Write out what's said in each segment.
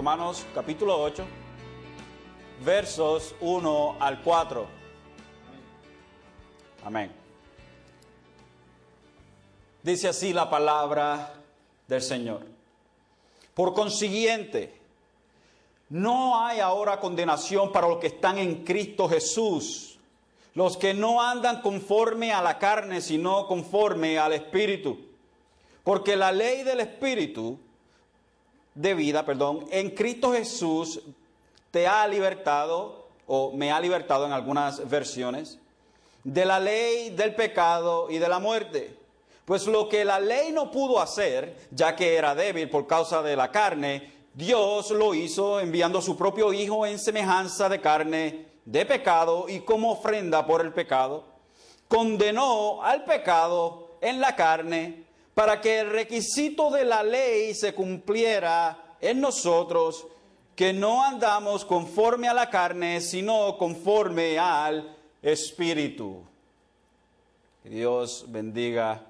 Romanos capítulo 8, versos 1 al 4. Amén. Dice así la palabra del Señor. Por consiguiente, no hay ahora condenación para los que están en Cristo Jesús, los que no andan conforme a la carne, sino conforme al Espíritu. Porque la ley del Espíritu de vida, perdón, en Cristo Jesús te ha libertado, o me ha libertado en algunas versiones, de la ley del pecado y de la muerte. Pues lo que la ley no pudo hacer, ya que era débil por causa de la carne, Dios lo hizo enviando a su propio Hijo en semejanza de carne de pecado y como ofrenda por el pecado. Condenó al pecado en la carne para que el requisito de la ley se cumpliera en nosotros, que no andamos conforme a la carne, sino conforme al Espíritu. Dios bendiga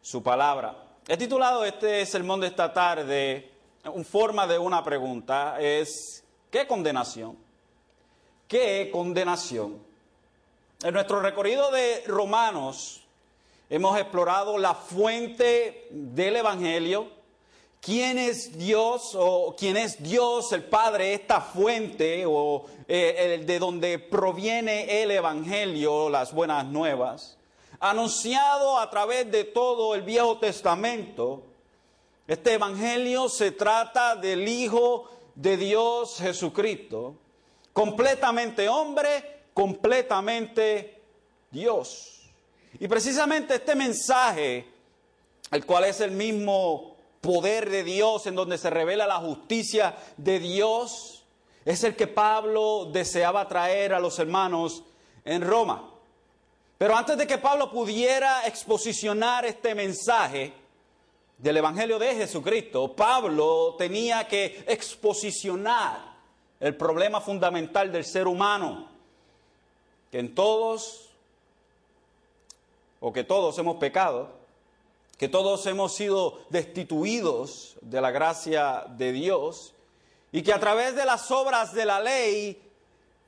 su palabra. He titulado este sermón de esta tarde en forma de una pregunta, es ¿qué condenación? ¿Qué condenación? En nuestro recorrido de Romanos hemos explorado la fuente del Evangelio, quién es Dios o quién es Dios, el Padre, esta fuente o eh, de donde proviene el Evangelio, las buenas nuevas anunciado a través de todo el Viejo Testamento. Este Evangelio se trata del Hijo de Dios Jesucristo, completamente hombre, completamente Dios. Y precisamente este mensaje, el cual es el mismo poder de Dios en donde se revela la justicia de Dios, es el que Pablo deseaba traer a los hermanos en Roma. Pero antes de que Pablo pudiera exposicionar este mensaje del Evangelio de Jesucristo, Pablo tenía que exposicionar el problema fundamental del ser humano, que en todos, o que todos hemos pecado, que todos hemos sido destituidos de la gracia de Dios, y que a través de las obras de la ley,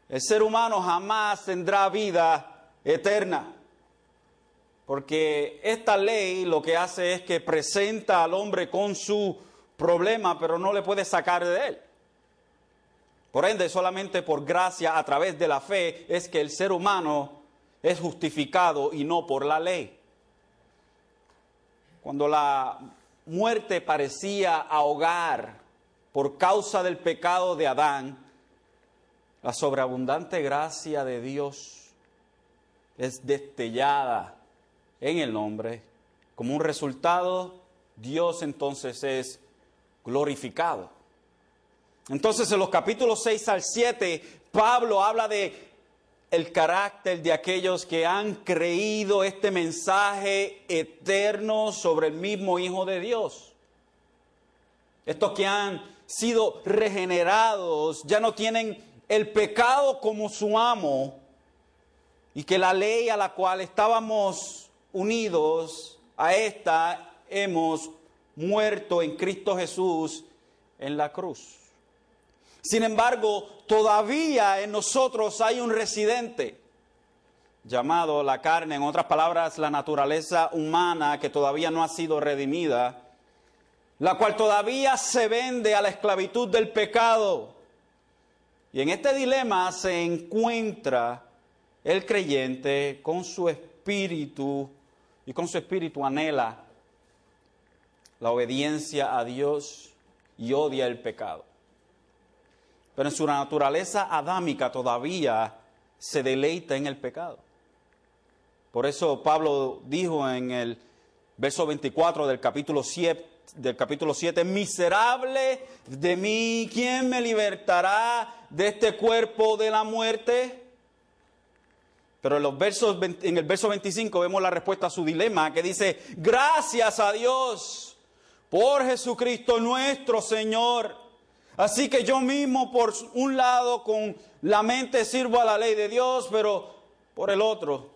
el ser humano jamás tendrá vida eterna. Porque esta ley lo que hace es que presenta al hombre con su problema, pero no le puede sacar de él. Por ende, solamente por gracia a través de la fe es que el ser humano es justificado y no por la ley. Cuando la muerte parecía ahogar por causa del pecado de Adán, la sobreabundante gracia de Dios es destellada en el nombre. Como un resultado, Dios entonces es glorificado. Entonces en los capítulos 6 al 7, Pablo habla de el carácter de aquellos que han creído este mensaje eterno sobre el mismo Hijo de Dios. Estos que han sido regenerados ya no tienen el pecado como su amo, y que la ley a la cual estábamos unidos, a esta hemos muerto en Cristo Jesús en la cruz. Sin embargo, todavía en nosotros hay un residente llamado la carne, en otras palabras, la naturaleza humana que todavía no ha sido redimida, la cual todavía se vende a la esclavitud del pecado. Y en este dilema se encuentra el creyente con su espíritu y con su espíritu anhela la obediencia a Dios y odia el pecado. Pero en su naturaleza adámica todavía se deleita en el pecado. Por eso Pablo dijo en el verso 24 del capítulo 7, del capítulo 7, miserable de mí, ¿quién me libertará de este cuerpo de la muerte? Pero en, los versos, en el verso 25 vemos la respuesta a su dilema que dice, gracias a Dios por Jesucristo nuestro Señor. Así que yo mismo por un lado con la mente sirvo a la ley de Dios, pero por el otro,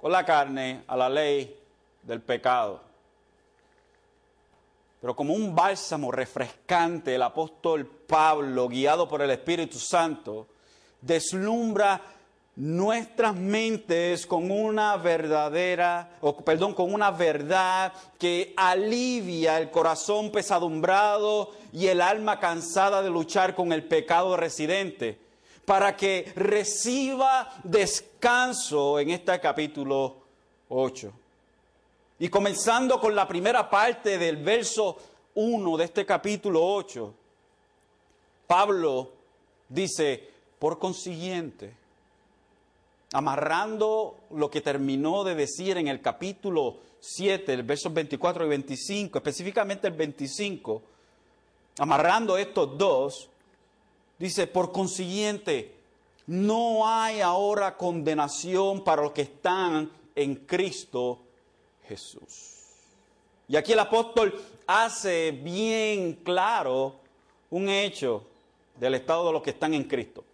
con la carne, a la ley del pecado. Pero como un bálsamo refrescante, el apóstol Pablo, guiado por el Espíritu Santo, deslumbra nuestras mentes con una verdadera, o perdón, con una verdad que alivia el corazón pesadumbrado y el alma cansada de luchar con el pecado residente, para que reciba descanso en este capítulo 8. Y comenzando con la primera parte del verso 1 de este capítulo 8, Pablo dice, por consiguiente, amarrando lo que terminó de decir en el capítulo 7, el versos 24 y 25, específicamente el 25, amarrando estos dos, dice, por consiguiente, no hay ahora condenación para los que están en Cristo Jesús. Y aquí el apóstol hace bien claro un hecho del estado de los que están en Cristo.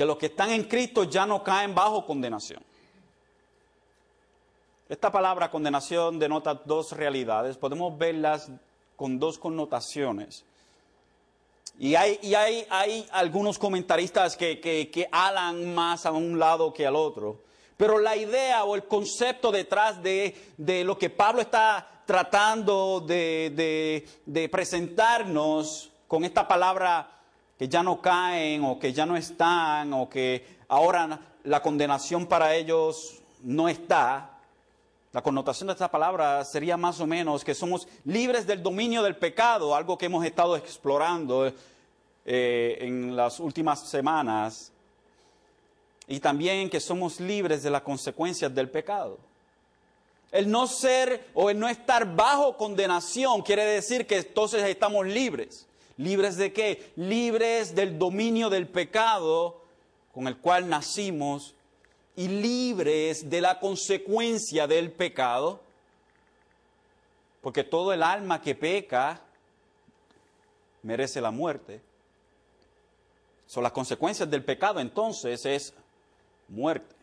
Que los que están en Cristo ya no caen bajo condenación. Esta palabra condenación denota dos realidades. Podemos verlas con dos connotaciones. Y hay, y hay, hay algunos comentaristas que, que, alan más a un lado que al otro. Pero la idea o el concepto detrás de, lo que Pablo está tratando de, presentarnos con esta palabra que ya no caen o que ya no están o que ahora la condenación para ellos no está, la connotación de esta palabra sería más o menos que somos libres del dominio del pecado, algo que hemos estado explorando eh, en las últimas semanas y también que somos libres de las consecuencias del pecado. El no ser o el no estar bajo condenación quiere decir que entonces estamos libres. ¿Libres de qué? Libres del dominio del pecado con el cual nacimos y libres de la consecuencia del pecado. Porque todo el alma que peca merece la muerte. Son las consecuencias del pecado entonces es muerte,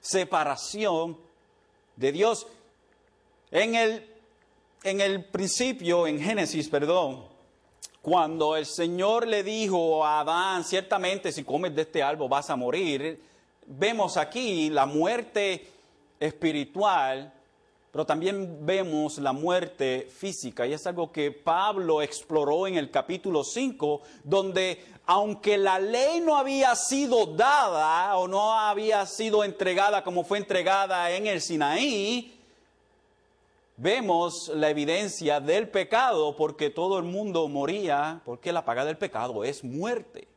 separación de Dios. En el, en el principio, en Génesis, perdón, cuando el Señor le dijo a Adán, ciertamente si comes de este árbol vas a morir, vemos aquí la muerte espiritual, pero también vemos la muerte física. Y es algo que Pablo exploró en el capítulo 5, donde aunque la ley no había sido dada o no había sido entregada como fue entregada en el Sinaí, vemos la evidencia del pecado porque todo el mundo moría, porque la paga del pecado es muerte.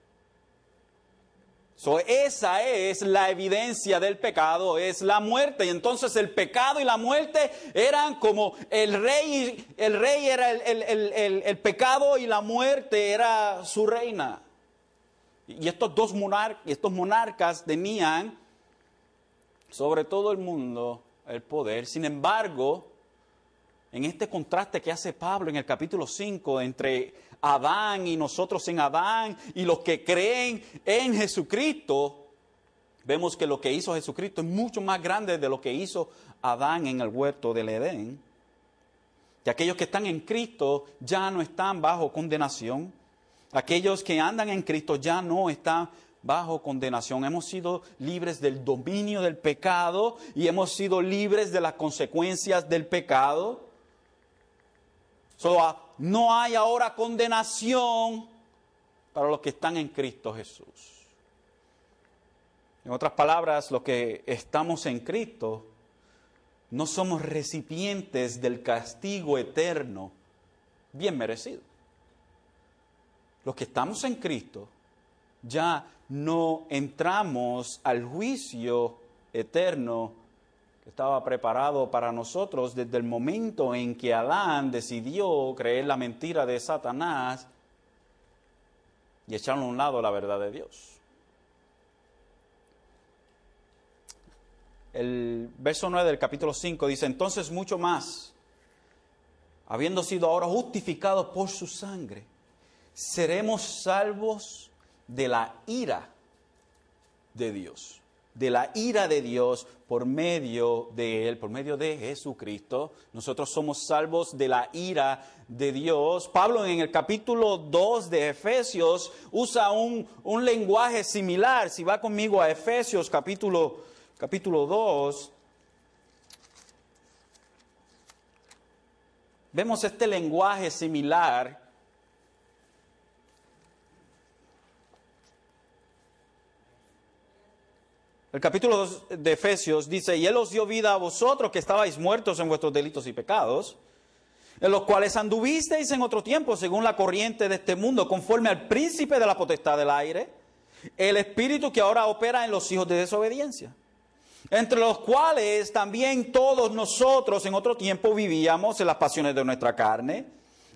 So, esa es la evidencia del pecado, es la muerte. Y entonces el pecado y la muerte eran como el rey, el rey era el, el pecado y la muerte era su reina. Y estos dos estos monarcas tenían sobre todo el mundo el poder. Sin embargo, en este contraste que hace Pablo en el capítulo 5 entre Adán y nosotros en Adán y los que creen en Jesucristo, vemos que lo que hizo Jesucristo es mucho más grande de lo que hizo Adán en el huerto del Edén. Y aquellos que están en Cristo ya no están bajo condenación. Aquellos que andan en Cristo ya no están bajo condenación. Hemos sido libres del dominio del pecado y hemos sido libres de las consecuencias del pecado. Ah, no hay ahora condenación para los que están en Cristo Jesús. En otras palabras, los que estamos en Cristo no somos recipientes del castigo eterno bien merecido los que estamos en Cristo, ya no entramos al juicio eterno que estaba preparado para nosotros desde el momento en que Adán decidió creer la mentira de Satanás y echar a un lado la verdad de Dios. El verso 9 del capítulo 5 dice, entonces mucho más, habiendo sido ahora justificados por su sangre, seremos salvos de la ira de Dios. De la ira de Dios por medio de Él, por medio de Jesucristo. Nosotros somos salvos de la ira de Dios. Pablo en el capítulo 2 de Efesios usa un, un lenguaje similar. Si va conmigo a Efesios capítulo, capítulo 2, vemos este lenguaje similar El capítulo 2 de Efesios dice, y Él os dio vida a vosotros que estabais muertos en vuestros delitos y pecados, en los cuales anduvisteis en otro tiempo según la corriente de este mundo, conforme al príncipe de la potestad del aire, el espíritu que ahora opera en los hijos de desobediencia, entre los cuales también todos nosotros en otro tiempo vivíamos en las pasiones de nuestra carne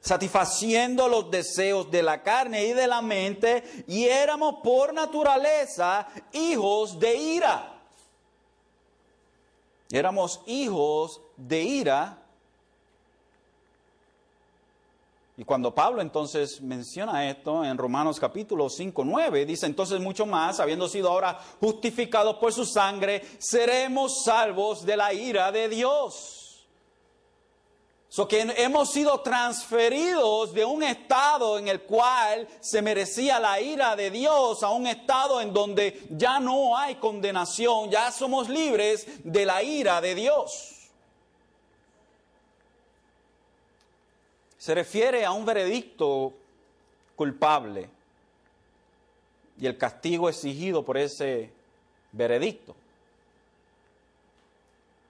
satisfaciendo los deseos de la carne y de la mente, y éramos por naturaleza hijos de ira. Éramos hijos de ira. Y cuando Pablo entonces menciona esto en Romanos capítulo 5, 9, dice entonces mucho más, habiendo sido ahora justificados por su sangre, seremos salvos de la ira de Dios. So que hemos sido transferidos de un estado en el cual se merecía la ira de Dios a un estado en donde ya no hay condenación, ya somos libres de la ira de Dios. Se refiere a un veredicto culpable y el castigo exigido por ese veredicto.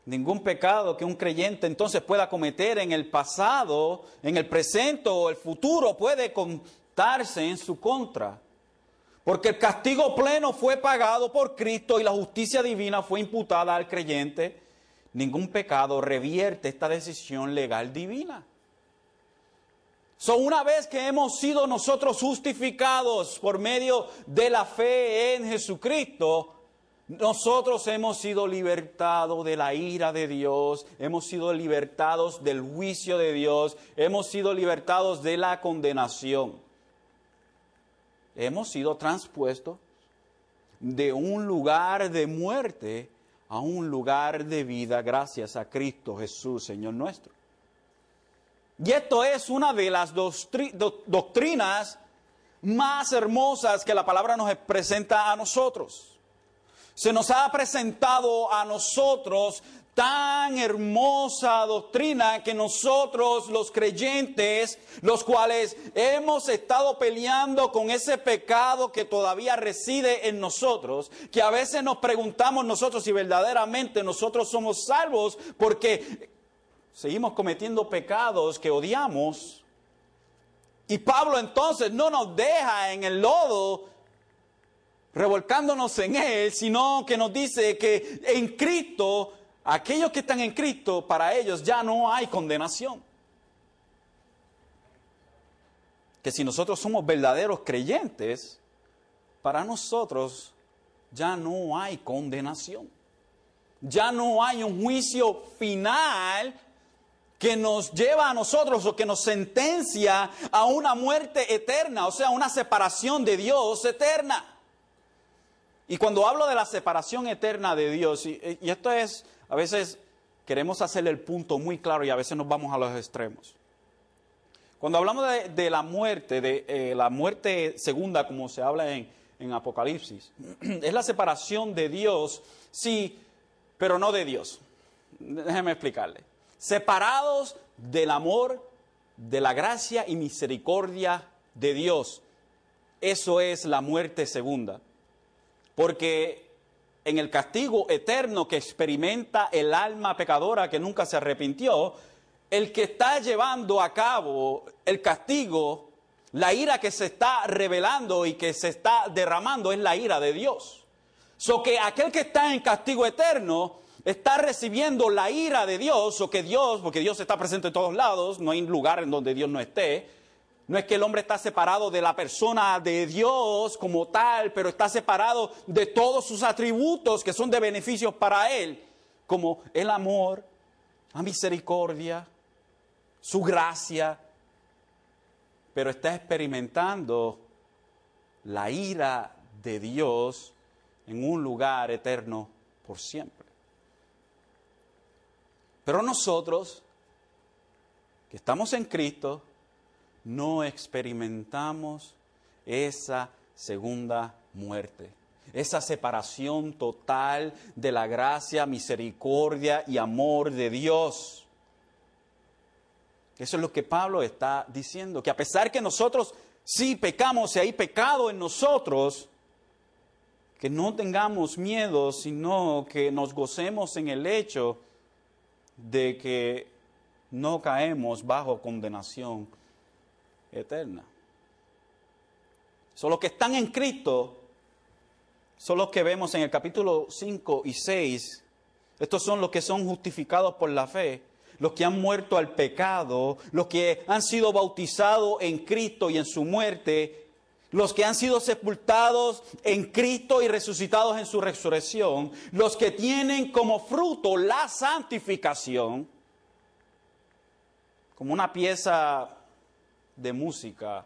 Ningún pecado que un creyente entonces pueda cometer en el pasado, en el presente o el futuro puede contarse en su contra. Porque el castigo pleno fue pagado por Cristo y la justicia divina fue imputada al creyente. Ningún pecado revierte esta decisión legal divina. So, una vez que hemos sido nosotros justificados por medio de la fe en Jesucristo, nosotros hemos sido libertados de la ira de Dios, hemos sido libertados del juicio de Dios, hemos sido libertados de la condenación. Hemos sido transpuestos de un lugar de muerte a un lugar de vida gracias a Cristo Jesús, Señor nuestro. Y esto es una de las doctrinas más hermosas que la palabra nos presenta a nosotros se nos ha presentado a nosotros tan hermosa doctrina que nosotros los creyentes, los cuales hemos estado peleando con ese pecado que todavía reside en nosotros, que a veces nos preguntamos nosotros si verdaderamente nosotros somos salvos porque seguimos cometiendo pecados que odiamos. Y Pablo entonces no nos deja en el lodo revolcándonos en Él, sino que nos dice que en Cristo, aquellos que están en Cristo, para ellos ya no hay condenación. Que si nosotros somos verdaderos creyentes, para nosotros ya no hay condenación. Ya no hay un juicio final que nos lleva a nosotros o que nos sentencia a una muerte eterna, o sea, una separación de Dios eterna. Y cuando hablo de la separación eterna de Dios, y, esto es, a veces queremos hacerle el punto muy claro y a veces nos vamos a los extremos. Cuando hablamos de, la muerte, de eh, la muerte segunda, como se habla en, en Apocalipsis, es la separación de Dios, sí, pero no de Dios. Déjeme explicarle. Separados del amor, de la gracia y misericordia de Dios. Eso es la muerte segunda. Porque en el castigo eterno que experimenta el alma pecadora que nunca se arrepintió, el que está llevando a cabo el castigo, la ira que se está revelando y que se está derramando es la ira de Dios. So que aquel que está en castigo eterno está recibiendo la ira de Dios, o que Dios, porque Dios está presente en todos lados, no hay lugar en donde Dios no esté, no es que el hombre está separado de la persona de Dios como tal, pero está separado de todos sus atributos que son de beneficios para él, como el amor, la misericordia, su gracia, pero está experimentando la ira de Dios en un lugar eterno por siempre. Pero nosotros, que estamos en Cristo, no experimentamos esa segunda muerte, esa separación total de la gracia, misericordia y amor de Dios. Eso es lo que Pablo está diciendo, que a pesar que nosotros sí pecamos y hay pecado en nosotros, que no tengamos miedo, sino que nos gocemos en el hecho de que no caemos bajo condenación eterna. Son los que están en Cristo, son los que vemos en el capítulo 5 y 6. Estos son los que son justificados por la fe, los que han muerto al pecado, los que han sido bautizados en Cristo y en su muerte, los que han sido sepultados en Cristo y resucitados en su resurrección, los que tienen como fruto la santificación, como una pieza de música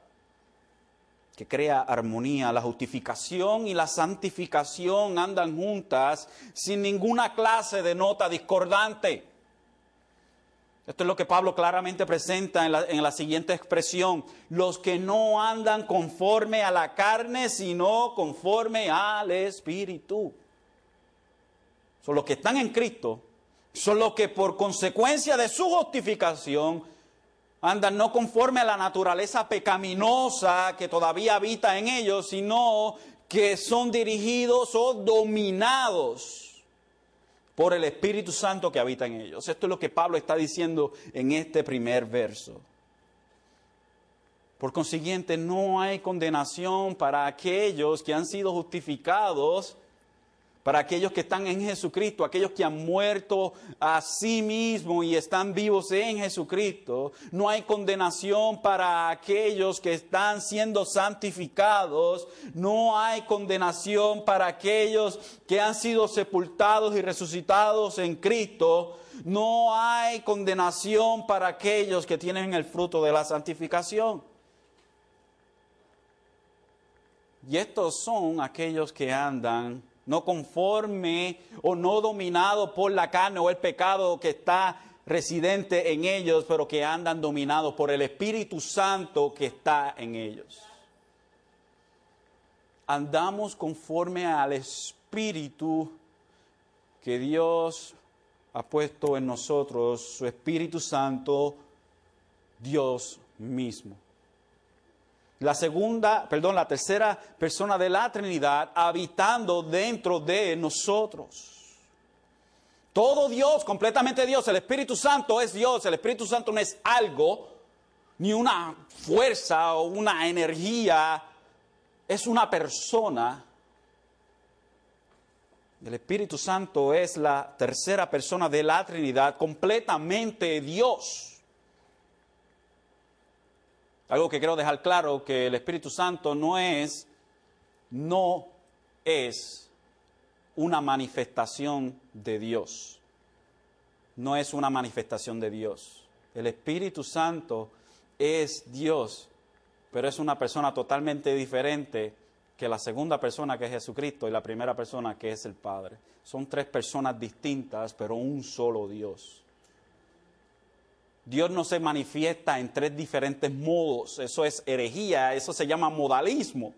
que crea armonía. La justificación y la santificación andan juntas sin ninguna clase de nota discordante. Esto es lo que Pablo claramente presenta en la, en la, siguiente expresión. Los que no andan conforme a la carne, sino conforme al Espíritu. Son los que están en Cristo. Son los que por consecuencia de su justificación andan no conforme a la naturaleza pecaminosa que todavía habita en ellos, sino que son dirigidos o dominados por el Espíritu Santo que habita en ellos. Esto es lo que Pablo está diciendo en este primer verso. Por consiguiente, no hay condenación para aquellos que han sido justificados para aquellos que están en Jesucristo, aquellos que han muerto a sí mismos y están vivos en Jesucristo. No hay condenación para aquellos que están siendo santificados. No hay condenación para aquellos que han sido sepultados y resucitados en Cristo. No hay condenación para aquellos que tienen el fruto de la santificación. Y estos son aquellos que andan no conforme o no dominado por la carne o el pecado que está residente en ellos, pero que andan dominados por el Espíritu Santo que está en ellos. Andamos conforme al Espíritu que Dios ha puesto en nosotros, su Espíritu Santo, Dios mismo la segunda, perdón, la tercera persona de la Trinidad habitando dentro de nosotros. Todo Dios, completamente Dios, el Espíritu Santo es Dios, el Espíritu Santo no es algo, ni una fuerza o una energía, es una persona. El Espíritu Santo es la tercera persona de la Trinidad, completamente Dios. Algo que quiero dejar claro, que el Espíritu Santo no es, no es una manifestación de Dios. No es una manifestación de Dios. El Espíritu Santo es Dios, pero es una persona totalmente diferente que la segunda persona que es Jesucristo y la primera persona que es el Padre. Son tres personas distintas, pero un solo Dios. Dios no se manifiesta en tres diferentes modos. Eso es herejía, eso se llama modalismo.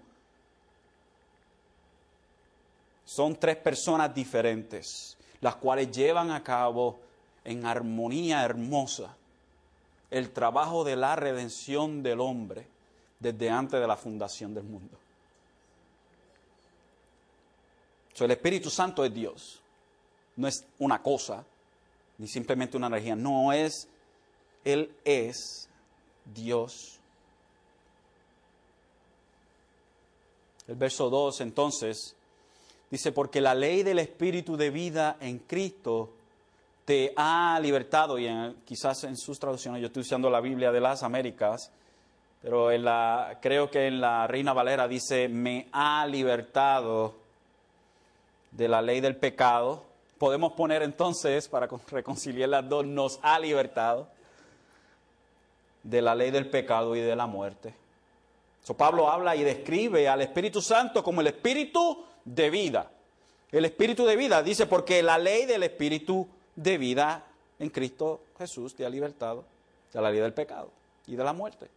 Son tres personas diferentes, las cuales llevan a cabo en armonía hermosa el trabajo de la redención del hombre desde antes de la fundación del mundo. el Espíritu Santo es Dios, no es una cosa, ni simplemente una energía, no es él es Dios. El verso 2 entonces dice, porque la ley del Espíritu de vida en Cristo te ha libertado, y quizás en sus traducciones, yo estoy usando la Biblia de las Américas, pero creo que en la Reina Valera dice, me ha libertado de la ley del pecado. Podemos poner entonces, para reconciliar las dos, nos ha libertado de la ley del pecado y de la muerte. So, Pablo habla y describe al Espíritu Santo como el Espíritu de vida. el espíritu de vida. Dice, porque la ley del espíritu de vida en Cristo Jesús te ha libertado de la ley del pecado y de la muerte.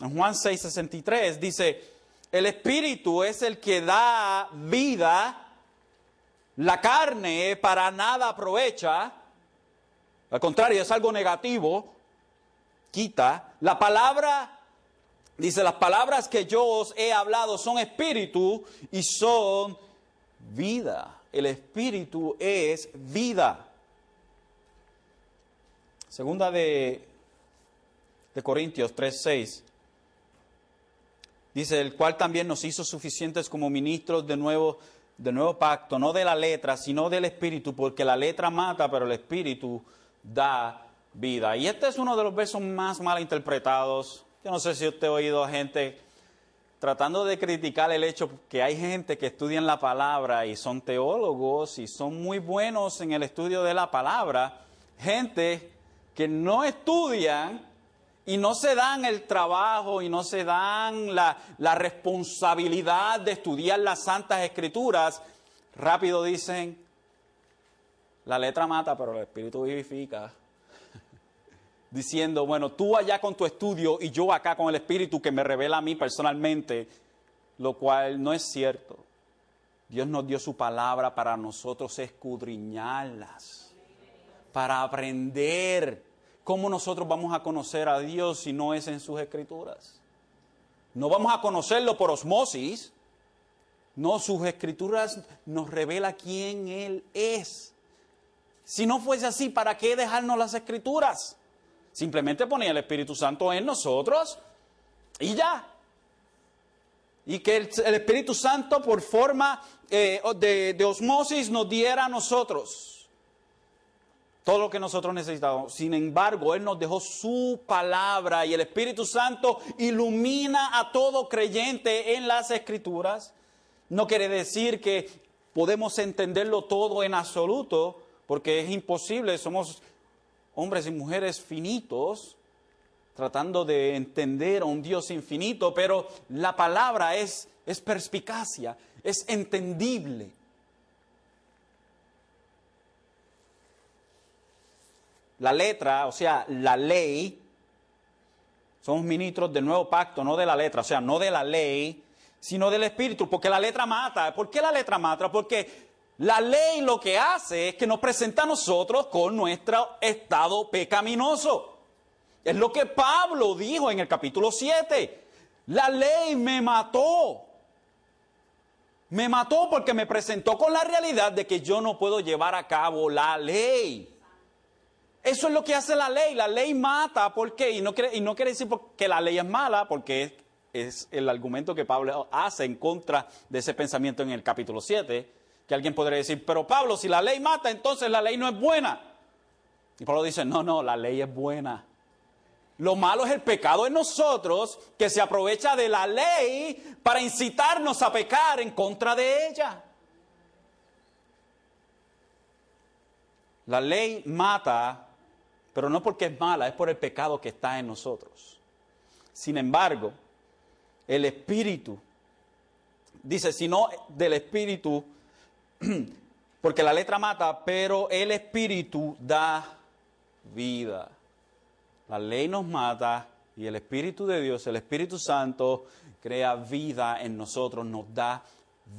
En Juan 6:63 dice, el espíritu es el que da vida, la carne para nada aprovecha, al contrario, es algo negativo, quita. La palabra, dice, las palabras que yo os he hablado son espíritu y son vida. El espíritu es vida. Segunda de, de Corintios 3:6. Dice, el cual también nos hizo suficientes como ministros de nuevo, de nuevo pacto, no de la letra, sino del espíritu, porque la letra mata, pero el espíritu da Y este es uno de los versos más mal interpretados. Yo no sé si usted ha oído a gente tratando de criticar el hecho que hay gente que estudia la palabra y son teólogos y son muy buenos en el estudio de la palabra, gente que no estudian y no se dan el trabajo y no se dan la, responsabilidad de estudiar las santas escrituras, rápido dicen, la letra mata, pero el espíritu vivifica. Diciendo, bueno, tú allá con tu estudio y yo acá con el espíritu que me revela a mí personalmente, lo cual no es cierto. Dios nos dio su palabra para nosotros escudriñarlas, para aprender ¿Cómo nosotros vamos a conocer a Dios si no es en sus escrituras? No vamos a conocerlo por osmosis. No, sus escrituras nos revela quién Él es. Si no fuese así, ¿para qué dejarnos las escrituras? Simplemente ponía el Espíritu Santo en nosotros y ya. Y que el, Espíritu Santo por forma eh, de, osmosis nos diera a nosotros todo lo que nosotros necesitamos. Sin embargo, Él nos dejó su palabra y el Espíritu Santo ilumina a todo creyente en las escrituras. No quiere decir que podemos entenderlo todo en absoluto, porque es imposible, somos hombres y mujeres finitos, tratando de entender a un Dios infinito, pero la palabra es, perspicacia, es entendible. la letra, o sea, la ley, somos ministros del nuevo pacto, no de la letra, o sea, no de la ley, sino del espíritu, porque la letra mata. ¿Por qué la letra mata? Porque la ley lo que hace es que nos presenta a nosotros con nuestro estado pecaminoso. Es lo que Pablo dijo en el capítulo 7. La ley me mató. Me mató porque me presentó con la realidad de que yo no puedo llevar a cabo la ley. Eso es lo que hace la ley. La ley mata. ¿Por qué? Y no quiere, decir que la ley es mala, porque es, es, el argumento que Pablo hace en contra de ese pensamiento en el capítulo 7. Que alguien podría decir, pero Pablo, si la ley mata, entonces la ley no es buena. Y Pablo dice, no, no, la ley es buena. Lo malo es el pecado en nosotros que se aprovecha de la ley para incitarnos a pecar en contra de ella. La ley mata pero no porque es mala, es por el pecado que está en nosotros. Sin embargo, el Espíritu, dice, si no del Espíritu, porque la letra mata, pero el Espíritu da vida. La ley nos mata y el Espíritu de Dios, el Espíritu Santo, crea vida en nosotros, nos da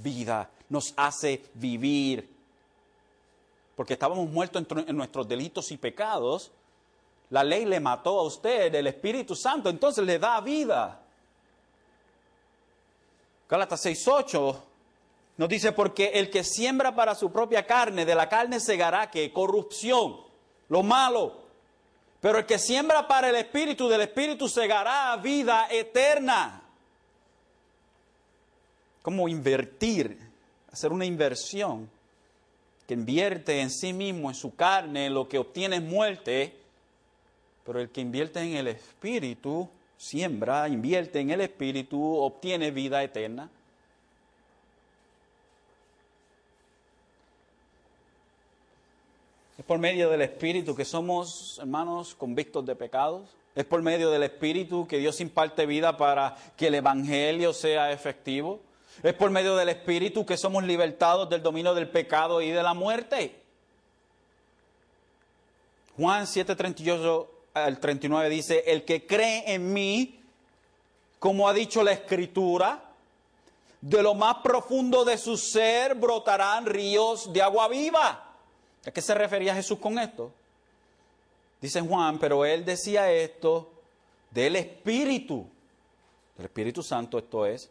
vida, nos hace vivir. Porque estábamos muertos en nuestros delitos y pecados, la ley le mató a usted, el Espíritu Santo entonces le da vida. Gálatas 6:8 nos dice, porque el que siembra para su propia carne, de la carne segará que corrupción, lo malo. Pero el que siembra para el Espíritu, del Espíritu segará vida eterna. ¿Cómo invertir? Hacer una inversión que invierte en sí mismo, en su carne, lo que obtiene es muerte pero el que invierte en el Espíritu, siembra, invierte en el Espíritu, obtiene vida eterna. Por medio del Espíritu que somos, hermanos, convictos de pecados. Es por medio del Espíritu que Dios imparte vida para que el Evangelio sea efectivo. Es por medio del Espíritu que somos libertados del dominio del pecado y de la muerte. Juan 7:38 al 39 dice, el que cree en mí, como ha dicho la Escritura, de lo más profundo de su ser brotarán ríos de agua viva. ¿A qué se refería Jesús con esto? Dice Juan, pero él decía esto del Espíritu, del Espíritu Santo esto es,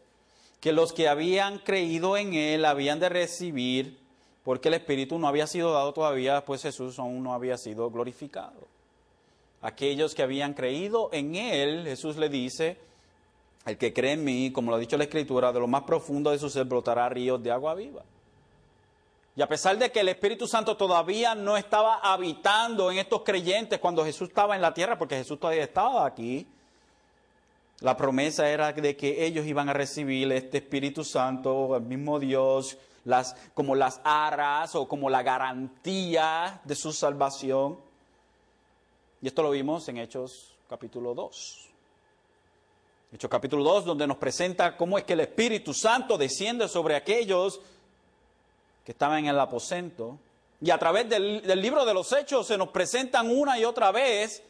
que los que habían creído en él habían de recibir, porque el Espíritu no había sido dado todavía, pues Jesús aún no había sido glorificado. Aquellos que habían creído en él, Jesús le dice, el que cree en mí, como lo ha dicho la Escritura, de lo más profundo de su ser brotará ríos de agua viva. Y a pesar de que el Espíritu Santo todavía no estaba habitando en estos creyentes cuando Jesús estaba en la tierra, porque Jesús todavía estaba aquí, la promesa era de que ellos iban a recibir este Espíritu Santo, el mismo Dios, como las aras o como la garantía de su salvación. Y esto lo vimos en Hechos capítulo 2. Hechos capítulo 2, donde nos presenta cómo es que el Espíritu Santo desciende sobre aquellos que estaban en el aposento. Y a través del, del, libro de los Hechos se nos presentan una y otra vez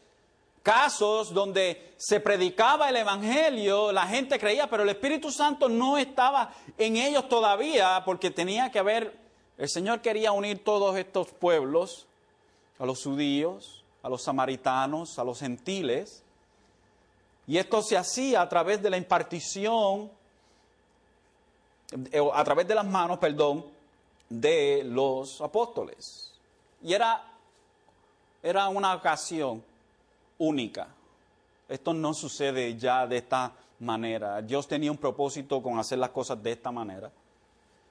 casos donde se predicaba el Evangelio, la gente creía, pero el Espíritu Santo no estaba en ellos todavía porque tenía que haber, el Señor quería unir todos estos pueblos, a los judíos, a los samaritanos, a los gentiles, y esto se hacía a través de la impartición, eh, a través de las manos, perdón, de los apóstoles. Y era, era una ocasión única. Esto no sucede ya de esta manera. Dios tenía un propósito con hacer las cosas de esta manera.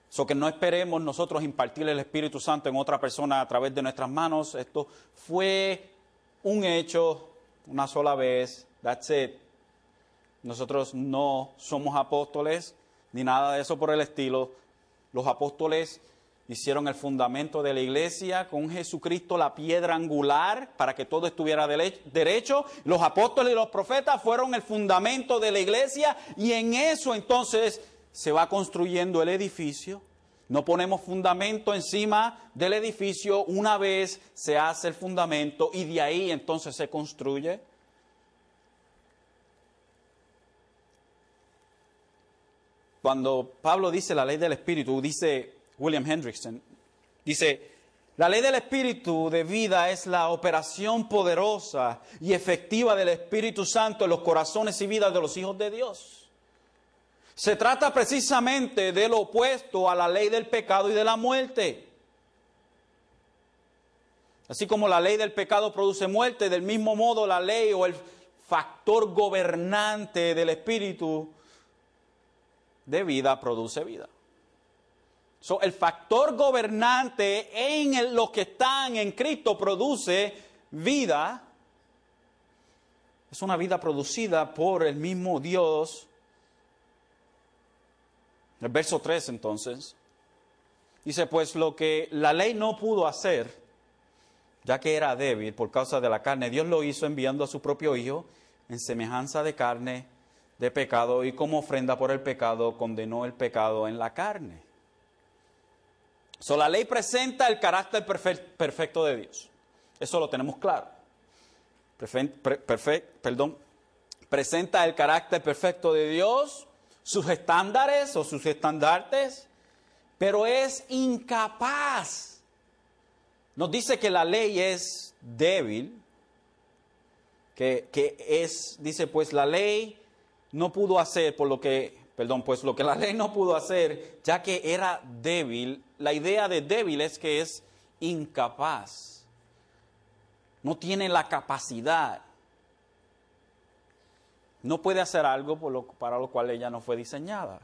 So que no esperemos nosotros impartir el Espíritu Santo en otra persona a través de nuestras manos. Esto fue un hecho una sola vez. That's it. Nosotros no somos apóstoles ni nada de eso por el estilo. Los apóstoles hicieron el fundamento de la iglesia con Jesucristo, la piedra angular, para que todo estuviera derecho. Los apóstoles y los profetas fueron el fundamento de la iglesia y en eso entonces se va construyendo el edificio. No ponemos fundamento encima del edificio, una vez se hace el fundamento y de ahí entonces se construye. Cuando Pablo dice la ley del Espíritu, dice William Hendrickson, dice, la ley del Espíritu de vida es la operación poderosa y efectiva del Espíritu Santo en los corazones y vidas de los hijos de Dios. Se trata precisamente de lo opuesto a la ley del pecado y de la muerte. Así como la ley del pecado produce muerte, del mismo modo la ley o el factor gobernante del Espíritu de vida produce vida. So, el factor gobernante en los que están en Cristo produce vida. Es una vida producida por el mismo Dios. El verso 3 entonces dice, pues lo que la ley no pudo hacer, ya que era débil por causa de la carne, Dios lo hizo enviando a su propio Hijo en semejanza de carne de pecado y como ofrenda por el pecado condenó el pecado en la carne. So, la ley presenta el carácter perfecto de Dios. Eso lo tenemos claro. perdón, presenta el carácter perfecto de Dios, sus estándares o sus estandartes, pero es incapaz. Nos dice que la ley es débil, que, que es, dice pues la ley no pudo hacer por lo que, perdón, pues lo que la ley no pudo hacer, ya que era débil, la idea de débil es que es incapaz, no tiene la capacidad, no puede hacer algo para lo cual ella no fue diseñada.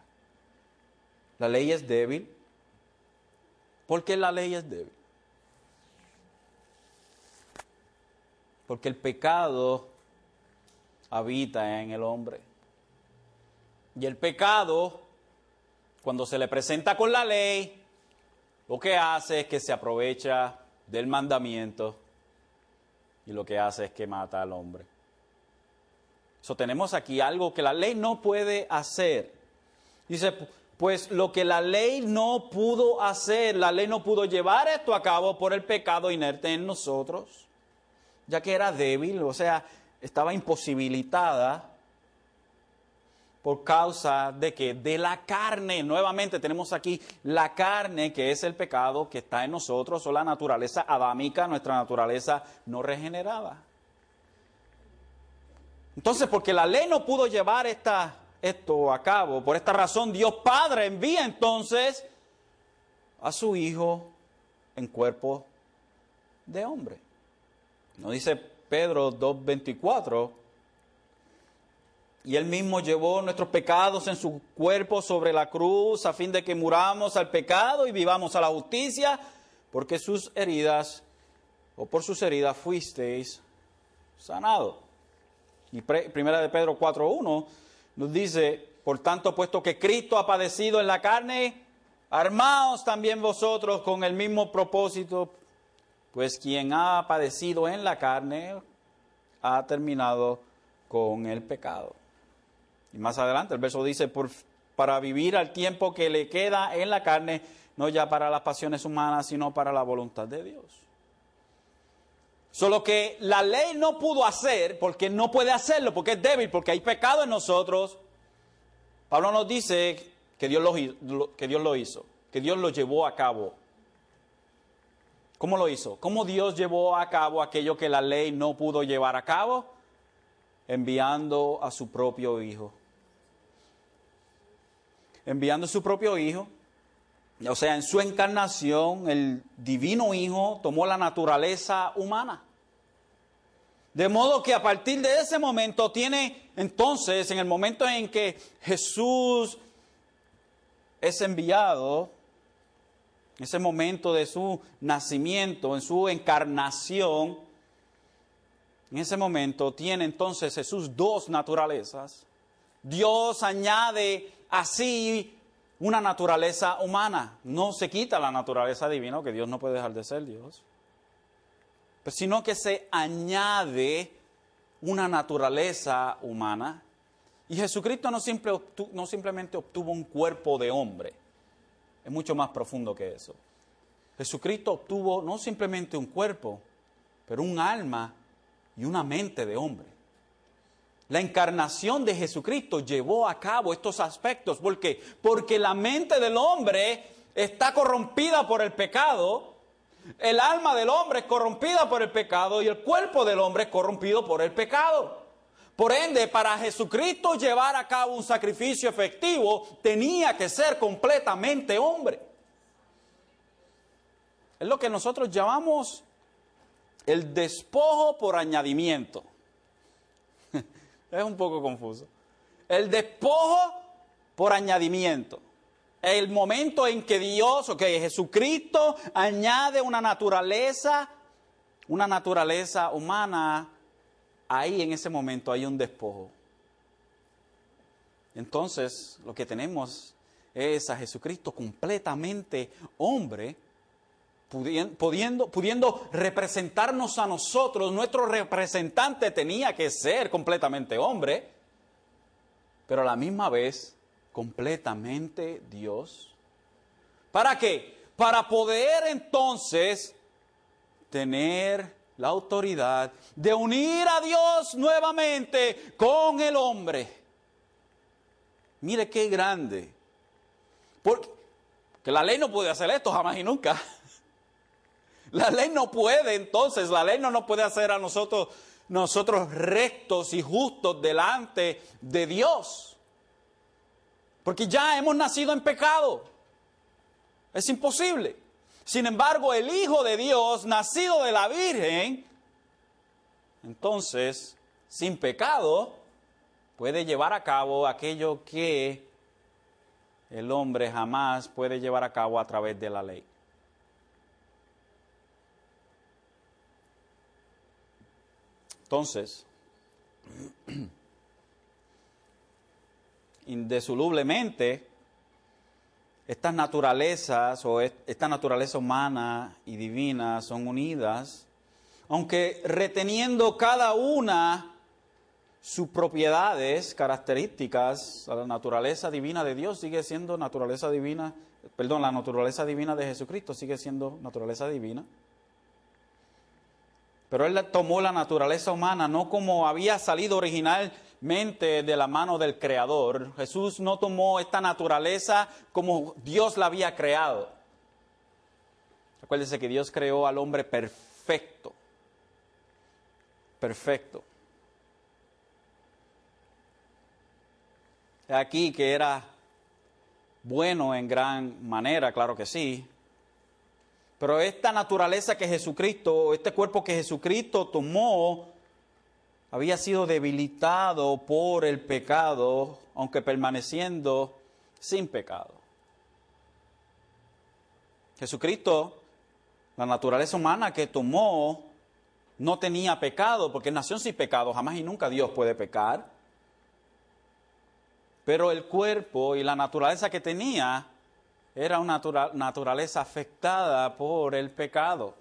La ley es débil. ¿Por qué la ley es débil? Porque el pecado habita en el hombre. Y el pecado, cuando se le presenta con la ley, lo que hace es que se aprovecha del mandamiento y lo que hace es que mata al hombre. Eso tenemos aquí algo que la ley no puede hacer. Dice, Pues lo que la ley no pudo hacer, la ley no pudo llevar esto a cabo por el pecado inerte en nosotros, ya que era débil, o sea, estaba imposibilitada por causa de que de la carne, nuevamente tenemos aquí la carne que es el pecado que está en nosotros o la naturaleza adámica, nuestra naturaleza no regenerada. Entonces, porque la ley no pudo llevar esta, esto a cabo, por esta razón Dios Padre envía entonces a su Hijo en cuerpo de hombre. No dice Pedro 2.24, y él mismo llevó nuestros pecados en su cuerpo sobre la cruz a fin de que muramos al pecado y vivamos a la justicia, porque sus heridas, o por sus heridas fuisteis sanados. Y primera de Pedro 4.1 nos dice, por tanto, puesto que Cristo ha padecido en la carne, armaos también vosotros con el mismo propósito, pues quien ha padecido en la carne ha terminado con el pecado. Y más adelante el verso dice, para vivir al tiempo que le queda en la carne, no ya para las pasiones humanas, sino para la voluntad de Dios. Solo que la ley no pudo hacer, porque no puede hacerlo, porque es débil, porque hay pecado en nosotros. Pablo nos dice que Dios lo, que Dios lo hizo, que Dios lo llevó a cabo. ¿Cómo lo hizo? ¿Cómo Dios llevó a cabo aquello que la ley no pudo llevar a cabo? Enviando a su propio Hijo enviando su propio Hijo. O sea, en su encarnación, el divino Hijo tomó la naturaleza humana. De modo que a partir de ese momento tiene entonces, en el momento en que Jesús es enviado, ese momento de su nacimiento, en su encarnación, en ese momento tiene entonces Jesús dos naturalezas. Dios añade así una naturaleza humana. No se quita la naturaleza divina, que Dios no puede dejar de ser Dios, sino que se añade una naturaleza humana. Y Jesucristo no, no simplemente obtuvo un cuerpo de hombre, es mucho más profundo que eso. Jesucristo obtuvo no simplemente un cuerpo, pero un alma y una mente de hombre. La encarnación de Jesucristo llevó a cabo estos aspectos. ¿Por qué? Porque la mente del hombre está corrompida por el pecado, el alma del hombre es corrompida por el pecado y el cuerpo del hombre es corrompido por el pecado. Por ende, para Jesucristo llevar a cabo un sacrificio efectivo, tenía que ser completamente hombre. Es lo que nosotros llamamos el despojo por añadimiento. Es un poco confuso. El despojo por añadimiento. El momento en que Dios, ok, Jesucristo añade una naturaleza, una naturaleza humana, ahí en ese momento hay un despojo. Entonces, lo que tenemos es a Jesucristo completamente hombre, pudiendo, pudiendo representarnos a nosotros, nuestro representante tenía que ser completamente hombre, pero a la misma vez completamente Dios. ¿Para qué? Para poder entonces tener la autoridad de unir a Dios nuevamente con el hombre. Mire qué grande. Porque que la ley no puede hacer esto jamás y nunca. La ley no puede, entonces, la ley no nos puede hacer a nosotros, nosotros rectos y justos delante de Dios. Porque ya hemos nacido en pecado. Es imposible. Sin embargo, el Hijo de Dios, nacido de la Virgen, entonces, sin pecado, puede llevar a cabo aquello que el hombre jamás puede llevar a cabo a través de la ley. Entonces, indesolublemente, estas naturalezas o esta naturaleza humana y divina son unidas, aunque reteniendo cada una sus propiedades, características, la naturaleza divina de Dios sigue siendo naturaleza divina, perdón, la naturaleza divina de Jesucristo sigue siendo naturaleza divina. Pero Él tomó la naturaleza humana no como había salido originalmente de la mano del Creador. Jesús no tomó esta naturaleza como Dios la había creado. Acuérdense que Dios creó al hombre perfecto. Perfecto. Aquí que era bueno en gran manera, claro que sí, pero esta naturaleza que Jesucristo, este cuerpo que Jesucristo tomó, había sido debilitado por el pecado, aunque permaneciendo sin pecado. Jesucristo, la naturaleza humana que tomó, no tenía pecado, porque nació sin pecado, jamás y nunca Dios puede pecar. Pero el cuerpo y la naturaleza que tenía era una naturaleza afectada por el pecado,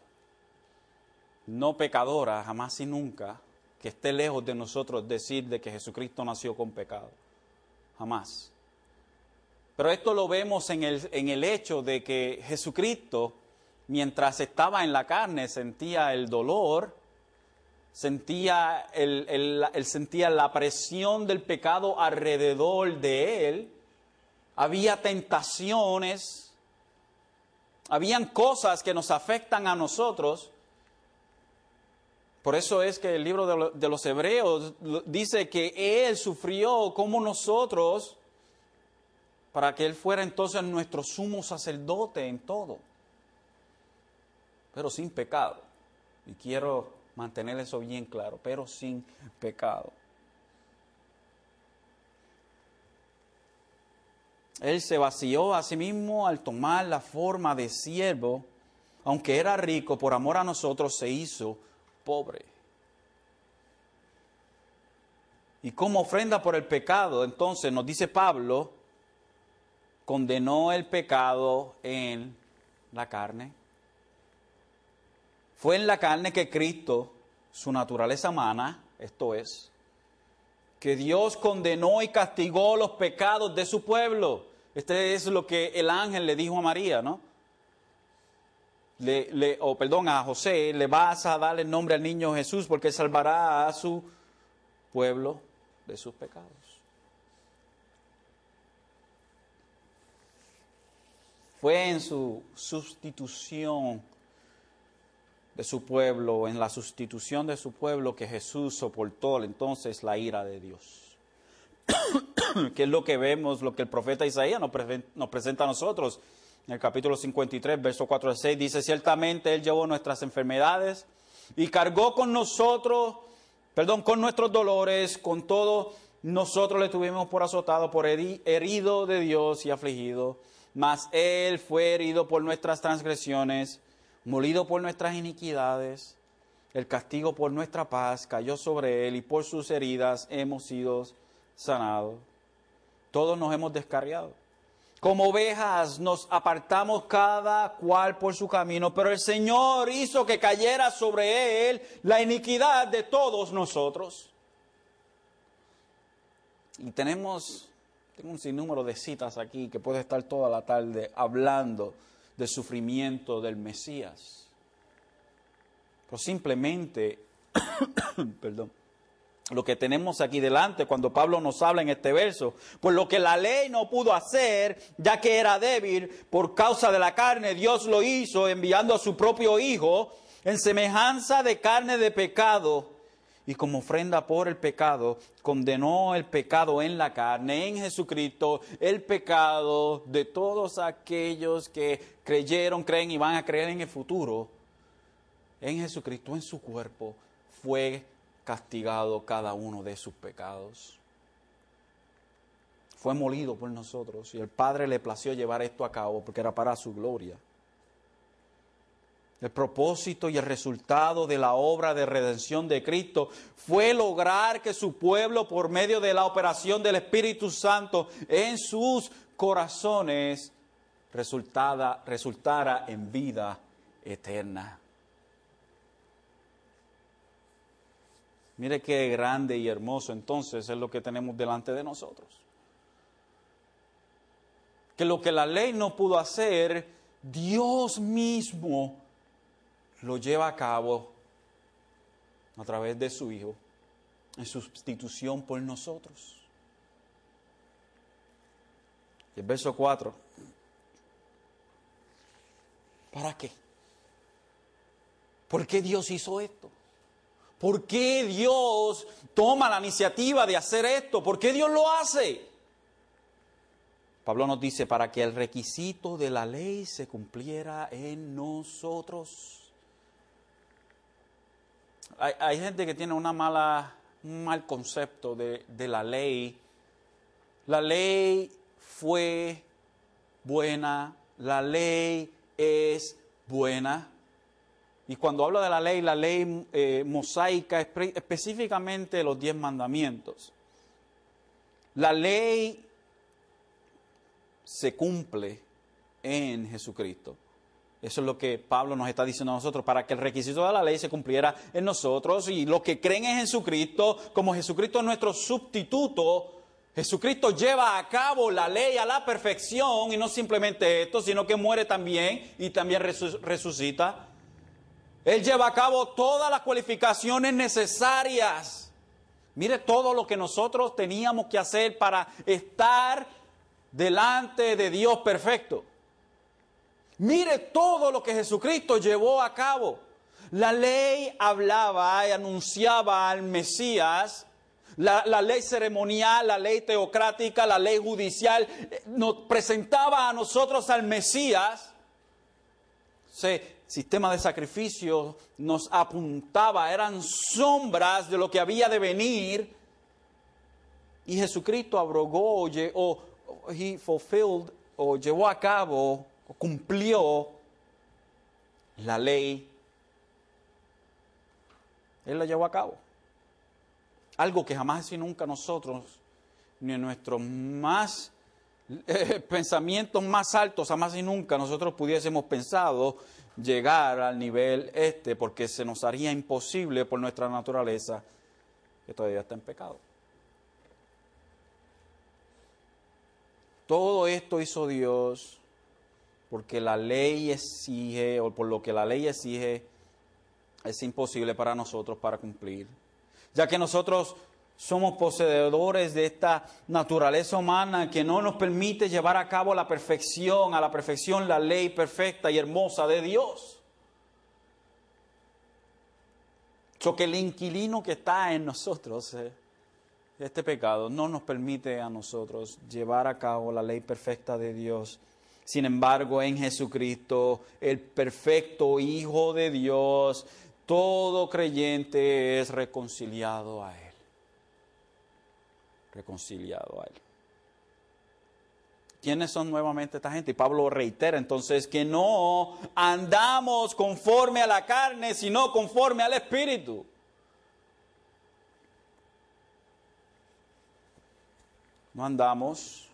no pecadora, jamás y nunca, que esté lejos de nosotros decir de que Jesucristo nació con pecado, jamás. Pero esto lo vemos en el, en el hecho de que Jesucristo, mientras estaba en la carne, sentía el dolor, sentía, el, sentía la presión del pecado alrededor de él, había tentaciones, habían cosas que nos afectan a nosotros. Por eso es que el libro de los Hebreos dice que Él sufrió como nosotros para que Él fuera entonces nuestro sumo sacerdote en todo, pero sin pecado. Y quiero mantener eso bien claro, pero sin pecado. Él se vació a sí mismo al tomar la forma de siervo, aunque era rico, por amor a nosotros se hizo pobre. Y como ofrenda por el pecado, entonces nos dice Pablo, condenó el pecado en la carne. Fue en la carne que Cristo, su naturaleza humana, esto es, que Dios condenó y castigó los pecados de su pueblo. Este es lo que el ángel le dijo a María, ¿no? O perdón, a José, le vas a dar el nombre al niño Jesús porque salvará a su pueblo de sus pecados. Fue en su sustitución de su pueblo, en la sustitución de su pueblo, que Jesús soportó entonces la ira de Dios. que es lo que vemos, lo que el profeta Isaías nos, presenta a nosotros. En el capítulo 53, verso 4 al 6, dice, ciertamente Él llevó nuestras enfermedades y cargó con nosotros, perdón, con nuestros dolores, con todo, nosotros le tuvimos por azotado, por herido de Dios y afligido, mas Él fue herido por nuestras transgresiones molido por nuestras iniquidades, el castigo por nuestra paz cayó sobre él y por sus heridas hemos sido sanados. Todos nos hemos descarriado. Como ovejas nos apartamos cada cual por su camino, pero el Señor hizo que cayera sobre él la iniquidad de todos nosotros. Y tenemos, tengo un sinnúmero de citas aquí que puede estar toda la tarde hablando de sufrimiento del Mesías. Pero simplemente, perdón, lo que tenemos aquí delante cuando Pablo nos habla en este verso, pues lo que la ley no pudo hacer, ya que era débil por causa de la carne, Dios lo hizo enviando a su propio Hijo en semejanza de carne de pecado y como ofrenda por el pecado, condenó el pecado en la carne, en Jesucristo, el pecado de todos aquellos que creyeron, creen y van a creer en el futuro. En Jesucristo, en su cuerpo, fue castigado cada uno de sus pecados. Fue molido por nosotros y el Padre le plació llevar esto a cabo porque era para su gloria. El propósito y el resultado de la obra de redención de Cristo fue lograr que su pueblo, por medio de la operación del Espíritu Santo en sus corazones, resultara en vida eterna. Mire qué grande y hermoso entonces es lo que tenemos delante de nosotros. Que lo que la ley no pudo hacer, Dios mismo lo lleva a cabo a través de su Hijo en sustitución por nosotros. El verso 4. ¿Para qué? ¿Por qué Dios hizo esto? ¿Por qué Dios toma la iniciativa de hacer esto? ¿Por qué Dios lo hace? Pablo nos dice, para que el requisito de la ley se cumpliera en nosotros. Hay, gente que tiene una mala, un mal concepto de, de la ley. La ley fue buena, la ley es buena. Y cuando hablo de la ley, la ley eh, mosaica, específicamente los diez mandamientos. La ley se cumple en Jesucristo. Eso es lo que Pablo nos está diciendo a nosotros, para que el requisito de la ley se cumpliera en nosotros y los que creen en Jesucristo, como Jesucristo es nuestro sustituto, Jesucristo lleva a cabo la ley a la perfección y no simplemente esto, sino que muere también y también resucita. Él lleva a cabo todas las cualificaciones necesarias. Mire todo lo que nosotros teníamos que hacer para estar delante de Dios perfecto. Mire todo lo que Jesucristo llevó a cabo. La ley hablaba y anunciaba al Mesías. La, ley ceremonial, la ley teocrática, la ley judicial eh, nos presentaba a nosotros al Mesías. Ese sistema de sacrificio nos apuntaba, eran sombras de lo que había de venir. Y Jesucristo abrogó o, he fulfilled o llevó a cabo o cumplió la ley. Él la llevó a cabo. Algo que jamás y nunca nosotros, ni en nuestros más eh, pensamientos más altos, jamás y nunca nosotros pudiésemos pensado llegar al nivel este, porque se nos haría imposible por nuestra naturaleza que todavía está en pecado. Todo esto hizo Dios porque la ley exige, o por lo que la ley exige, es imposible para nosotros para cumplir. Ya que nosotros somos poseedores de esta naturaleza humana que no nos permite llevar a cabo la perfección, a la perfección la ley perfecta y hermosa de Dios. So que el inquilino que está en nosotros, eh, este pecado no nos permite a nosotros llevar a cabo la ley perfecta de Dios. Sin embargo, en Jesucristo, el perfecto Hijo de Dios, todo creyente es reconciliado a Él. Reconciliado a Él. ¿Quiénes son nuevamente esta gente? Y Pablo reitera entonces que no andamos conforme a la carne, sino conforme al Espíritu. no andamos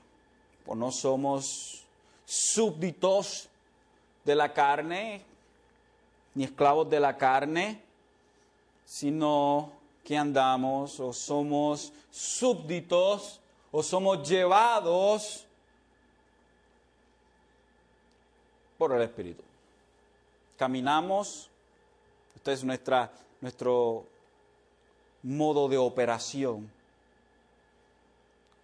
o no somos súbditos de la carne, ni esclavos de la carne, sino que andamos o somos súbditos o somos llevados por el Espíritu. Caminamos, este es nuestra, nuestro modo de operación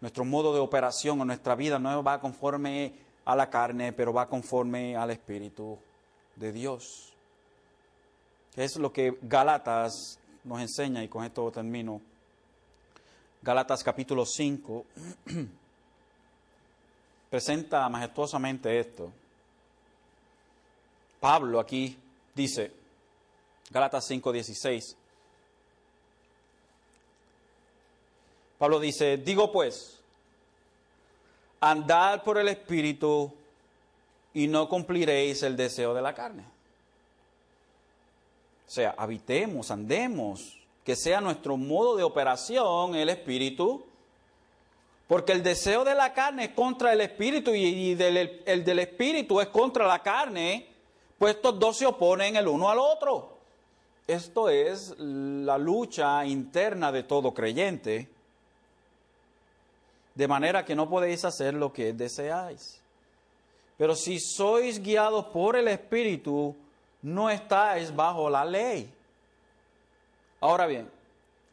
nuestro modo de operación o nuestra vida no va conforme a la carne, pero va conforme al Espíritu de Dios. Es lo que Galatas nos enseña y con esto termino. Galatas capítulo 5 presenta majestuosamente esto. Pablo aquí dice, Galatas 5, 16, Pablo dice, digo pues, andad por el Espíritu y no cumpliréis el deseo de la carne. O sea, habitemos, andemos, que sea nuestro modo de operación el Espíritu, porque el deseo de la carne es contra el Espíritu y, el del Espíritu es contra la carne, pues estos dos se oponen el uno al otro. esto es la lucha interna de todo creyente, de manera que no podéis hacer lo que deseáis. Pero si sois guiados por el Espíritu, no estáis bajo la ley. Ahora bien,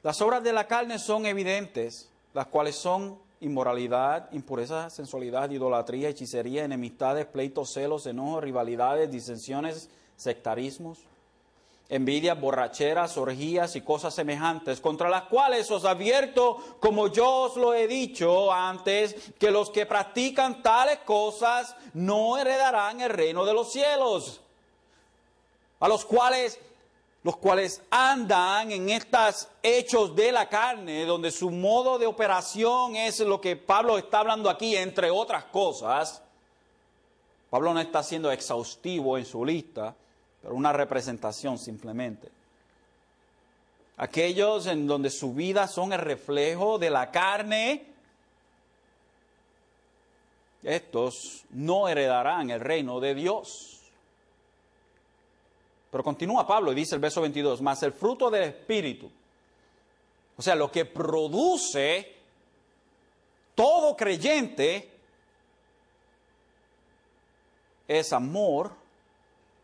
las obras de la carne son evidentes, las cuales son inmoralidad, impureza, sensualidad, idolatría, hechicería, enemistades, pleitos, celos, enojos, rivalidades, disensiones, sectarismos, envidias, borracheras, orgías y cosas semejantes, contra las cuales os advierto, como yo os lo he dicho antes, que los que practican tales cosas no heredarán el reino de los cielos, a los cuales los cuales andan en estos hechos de la carne, donde su modo de operación es lo que Pablo está hablando aquí, entre otras cosas. Pablo no está siendo exhaustivo en su lista, pero una representación simplemente. Aquellos en donde su vida son el reflejo de la carne, estos no heredarán el reino de Dios. Pero continúa Pablo y dice el verso 22, más el fruto del Espíritu, o sea, lo que produce todo creyente es amor,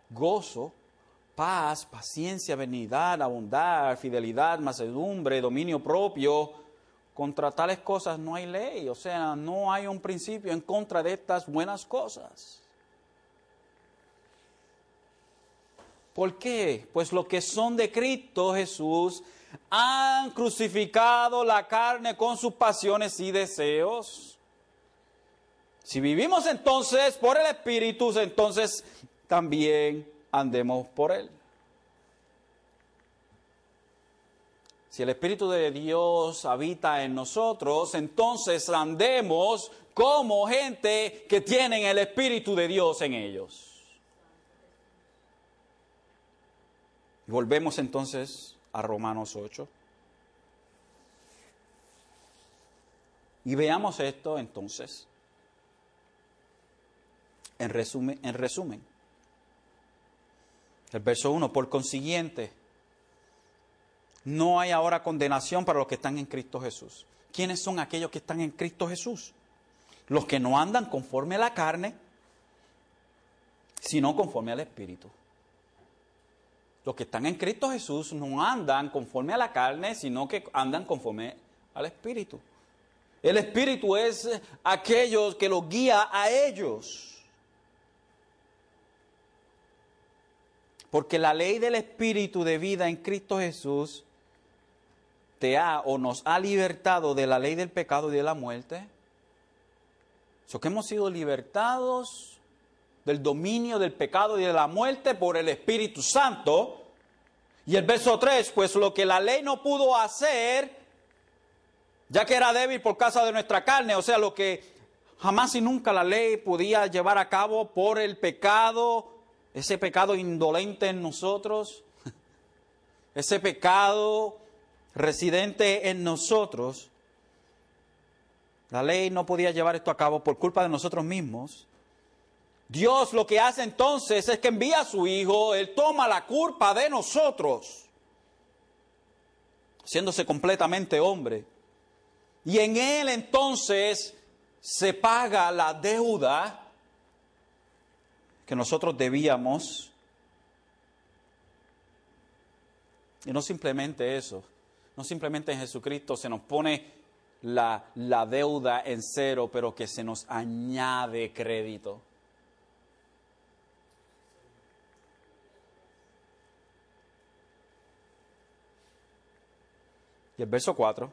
gozo, paz, paciencia, benignidad, bondad, fidelidad, macedumbre, dominio propio. Contra tales cosas no hay ley, o sea, no hay un principio en contra de estas buenas cosas. ¿Por qué? Pues los que son de Cristo Jesús han crucificado la carne con sus pasiones y deseos. Si vivimos entonces por el Espíritu, entonces también andemos por Él. Si el Espíritu de Dios habita en nosotros, entonces andemos como gente que tienen el Espíritu de Dios en ellos. Volvemos entonces a Romanos 8. Y veamos esto entonces. En resumen, en resumen. El verso 1, por consiguiente, no hay ahora condenación para los que están en Cristo Jesús. ¿Quiénes son aquellos que están en Cristo Jesús? Los que no andan conforme a la carne, sino conforme al Espíritu. Los que están en Cristo Jesús no andan conforme a la carne, sino que andan conforme al Espíritu. El Espíritu es aquellos que los guía a ellos. Porque la ley del Espíritu de vida en Cristo Jesús te ha o nos ha libertado de la ley del pecado y de la muerte. So que hemos sido libertados del dominio del pecado y de la muerte por el Espíritu Santo. Y el verso 3, pues lo que la ley no pudo hacer, ya que era débil por causa de nuestra carne, o sea, lo que jamás y nunca la ley podía llevar a cabo por el pecado, ese pecado indolente en nosotros, ese pecado residente en nosotros, la ley no podía llevar esto a cabo por culpa de nosotros mismos. Dios lo que hace entonces es que envía a su Hijo, Él toma la culpa de nosotros, haciéndose completamente hombre. Y en Él entonces se paga la deuda que nosotros debíamos. Y no simplemente eso, no simplemente en Jesucristo se nos pone la, la deuda en cero, pero que se nos añade crédito. El verso 4,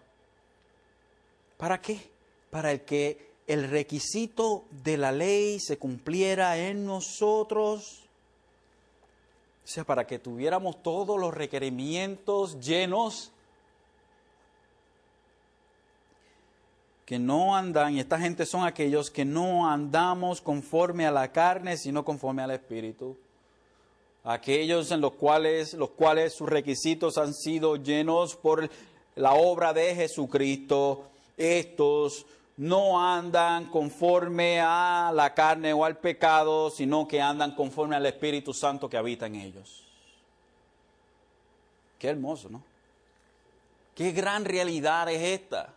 ¿para qué? Para el que el requisito de la ley se cumpliera en nosotros. O sea, para que tuviéramos todos los requerimientos llenos que no andan, y esta gente son aquellos que no andamos conforme a la carne, sino conforme al Espíritu. Aquellos en los cuales, los cuales sus requisitos han sido llenos por la obra de Jesucristo, estos no andan conforme a la carne o al pecado, sino que andan conforme al Espíritu Santo que habita en ellos. Qué hermoso, ¿no? Qué gran realidad es esta.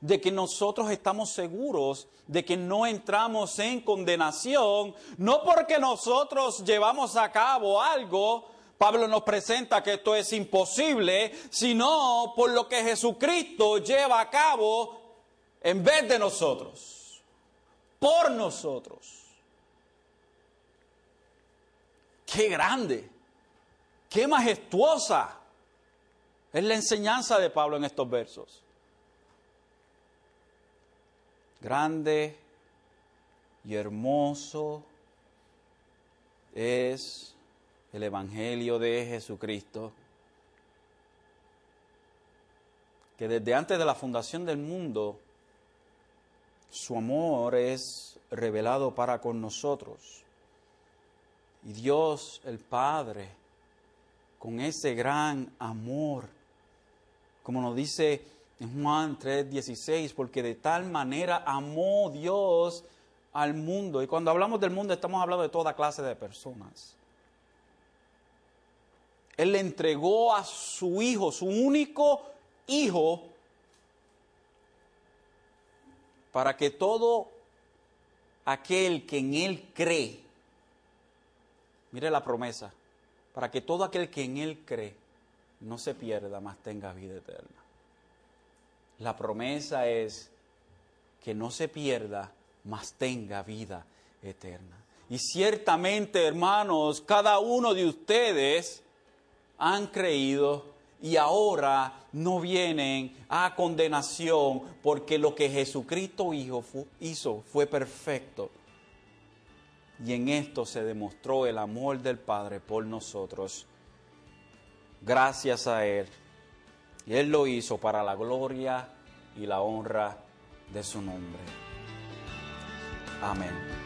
De que nosotros estamos seguros de que no entramos en condenación, no porque nosotros llevamos a cabo algo, Pablo nos presenta que esto es imposible, sino por lo que Jesucristo lleva a cabo en vez de nosotros, por nosotros. Qué grande, qué majestuosa es la enseñanza de Pablo en estos versos. Grande y hermoso es el Evangelio de Jesucristo, que desde antes de la fundación del mundo, su amor es revelado para con nosotros. Y Dios el Padre, con ese gran amor, como nos dice en Juan 3:16, porque de tal manera amó Dios al mundo. Y cuando hablamos del mundo estamos hablando de toda clase de personas. Él le entregó a su hijo, su único hijo, para que todo aquel que en él cree, mire la promesa, para que todo aquel que en él cree no se pierda, más tenga vida eterna. La promesa es que no se pierda, más tenga vida eterna. Y ciertamente, hermanos, cada uno de ustedes han creído y ahora no vienen a condenación porque lo que Jesucristo hizo fue perfecto. Y en esto se demostró el amor del Padre por nosotros. Gracias a Él. Y Él lo hizo para la gloria y la honra de su nombre. Amén.